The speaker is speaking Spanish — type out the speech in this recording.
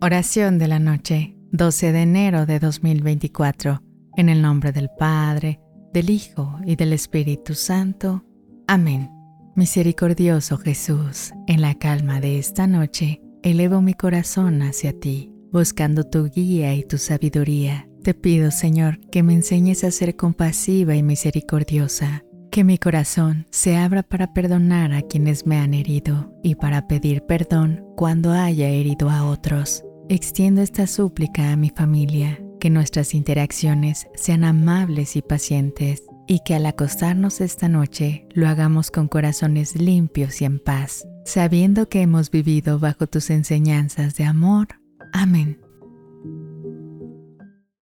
Oración de la noche, 12 de enero de 2024, en el nombre del Padre, del Hijo y del Espíritu Santo. Amén. Misericordioso Jesús, en la calma de esta noche, elevo mi corazón hacia ti, buscando tu guía y tu sabiduría. Te pido, Señor, que me enseñes a ser compasiva y misericordiosa que mi corazón se abra para perdonar a quienes me han herido y para pedir perdón cuando haya herido a otros. Extiendo esta súplica a mi familia, que nuestras interacciones sean amables y pacientes y que al acostarnos esta noche lo hagamos con corazones limpios y en paz, sabiendo que hemos vivido bajo tus enseñanzas de amor. Amén.